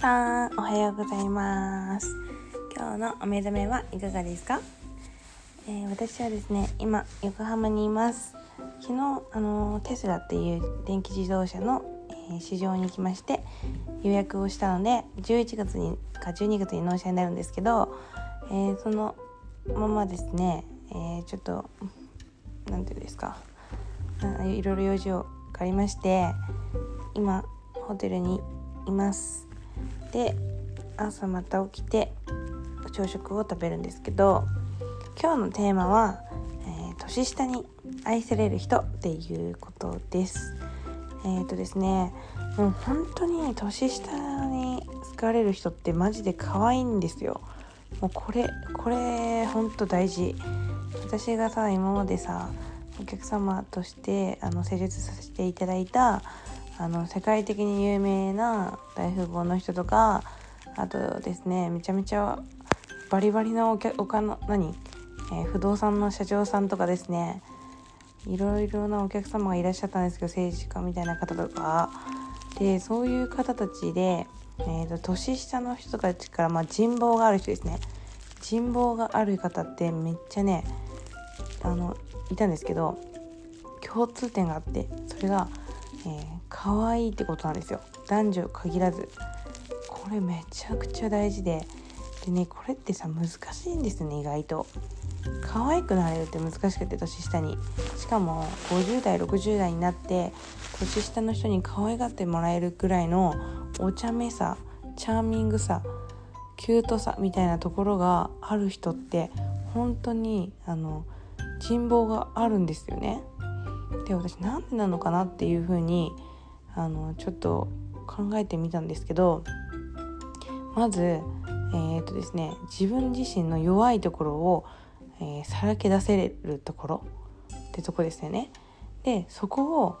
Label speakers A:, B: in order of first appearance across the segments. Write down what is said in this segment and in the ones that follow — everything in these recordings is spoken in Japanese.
A: さんおはようございます。今日のお目覚めはいかがですか、えー、私はですね今横浜にいます。昨日あのテスラっていう電気自動車の、えー、市場に来まして予約をしたので11月にか12月に納車になるんですけど、えー、そのままですね、えちょっと何て言うんですかいろいろ用事をがありまして今ホテルにいます。で朝また起きて朝食を食べるんですけど今日のテーマは、えー、年下に愛される人っていうことです。えっ、ー、とですねもう本当に年下に好かれる人ってマジで可愛いんですよ。もうこれこれほんと大事。私がさ今までさお客様としてあの施術させていただいたあの世界的に有名な大富豪の人とかあとですねめちゃめちゃバリバリなお客おかの何、えー、不動産の社長さんとかですねいろいろなお客様がいらっしゃったんですけど政治家みたいな方とか。でそういう方たちで、えーと、年下の人たちから、まあ、人望がある人ですね。人望がある方ってめっちゃねあのいたんですけど共通点があってそれが、えー、可愛いってことなんですよ。男女限らず。これめちゃくちゃ大事で。でねこれってさ難しいんですね意外と。可愛くなれるって難しくて年下に。しかも50代60代になって年下の人に可愛がってもらえるくらいのお茶目さチャーミングさキュートさみたいなところがある人って本当にあの人望があるんですよね。で私なんでなのかなっていうふうにあのちょっと考えてみたんですけどまずえー、っとですね自分自身の弱いところを、えー、さらけ出せるところってとこですよね。でそこを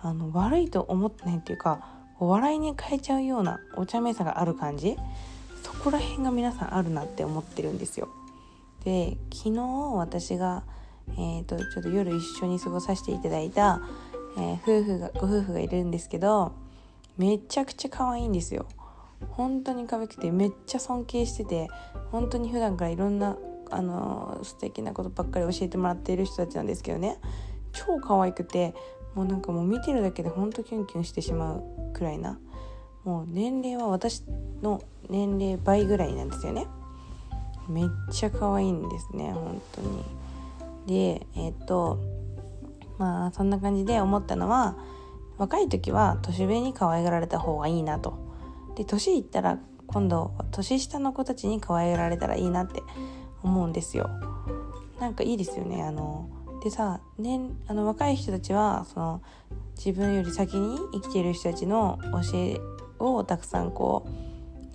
A: あの悪いと思ってないっていうか笑いに変えちゃうようなお茶目さがある感じそこら辺が皆さんあるなって思ってるんですよ。で昨日私がえーと、ちょっと夜一緒に過ごさせていただいた、えー、夫婦がご夫婦がいるんですけどめちゃくちゃ可愛いんですよ。本当に可愛くてめっちゃ尊敬してて本当に普段からいろんなあのー、素敵なことばっかり教えてもらっている人たちなんですけどね。超可愛くてもうなんかもう見てるだけでほんとキュンキュンしてしまうくらいな。もう年齢は私の年齢倍ぐらいなんですよね。めっちゃ可愛いんですね本当に。でえっ、とまあそんな感じで思ったのは若い時は年上に可愛がられた方がいいなと。で年いったら今度年下の子たちに可愛がられたらいいなって思うんですよ。なんかいいですよねあのでさ、ね、あの若い人たちはその自分より先に生きてる人たちの教えをたくさんこう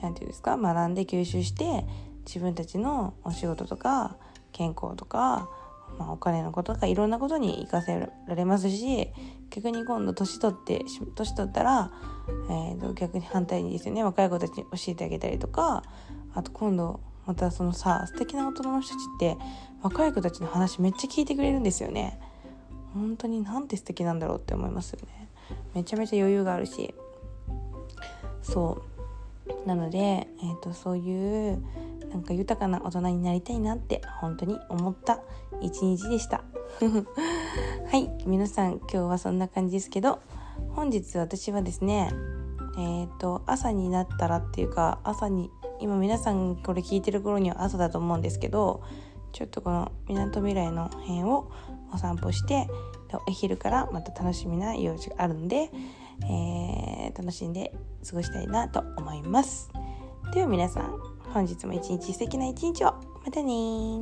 A: 何て言うんですか学んで吸収して自分たちのお仕事とか健康とかまあ、お金のこととかいろんなことに生かせられますし逆に今度年取って年取ったら、えー、と逆に反対にですよね若い子たちに教えてあげたりとかあと今度またそのさ素敵な大人の人たちって若い子たちの話めっちゃ聞いてくれるんですよね。本当になんて素敵なんだろうって思いますよね。めちゃめちゃ余裕があるし。そう。なので、えーとそういうなんか豊かな大人になりたいなって本当に思った一日でした。はい皆さん今日はそんな感じですけど本日私はですねえっ、ー、と朝になったらっていうか朝に今皆さんこれ聞いてる頃には朝だと思うんですけどちょっとこのみなとみらいの辺をお散歩してお昼からまた楽しみな用事があるんで、えー、楽しんで過ごしたいなと思います。では皆さん。本日も一日素敵な一日を。またね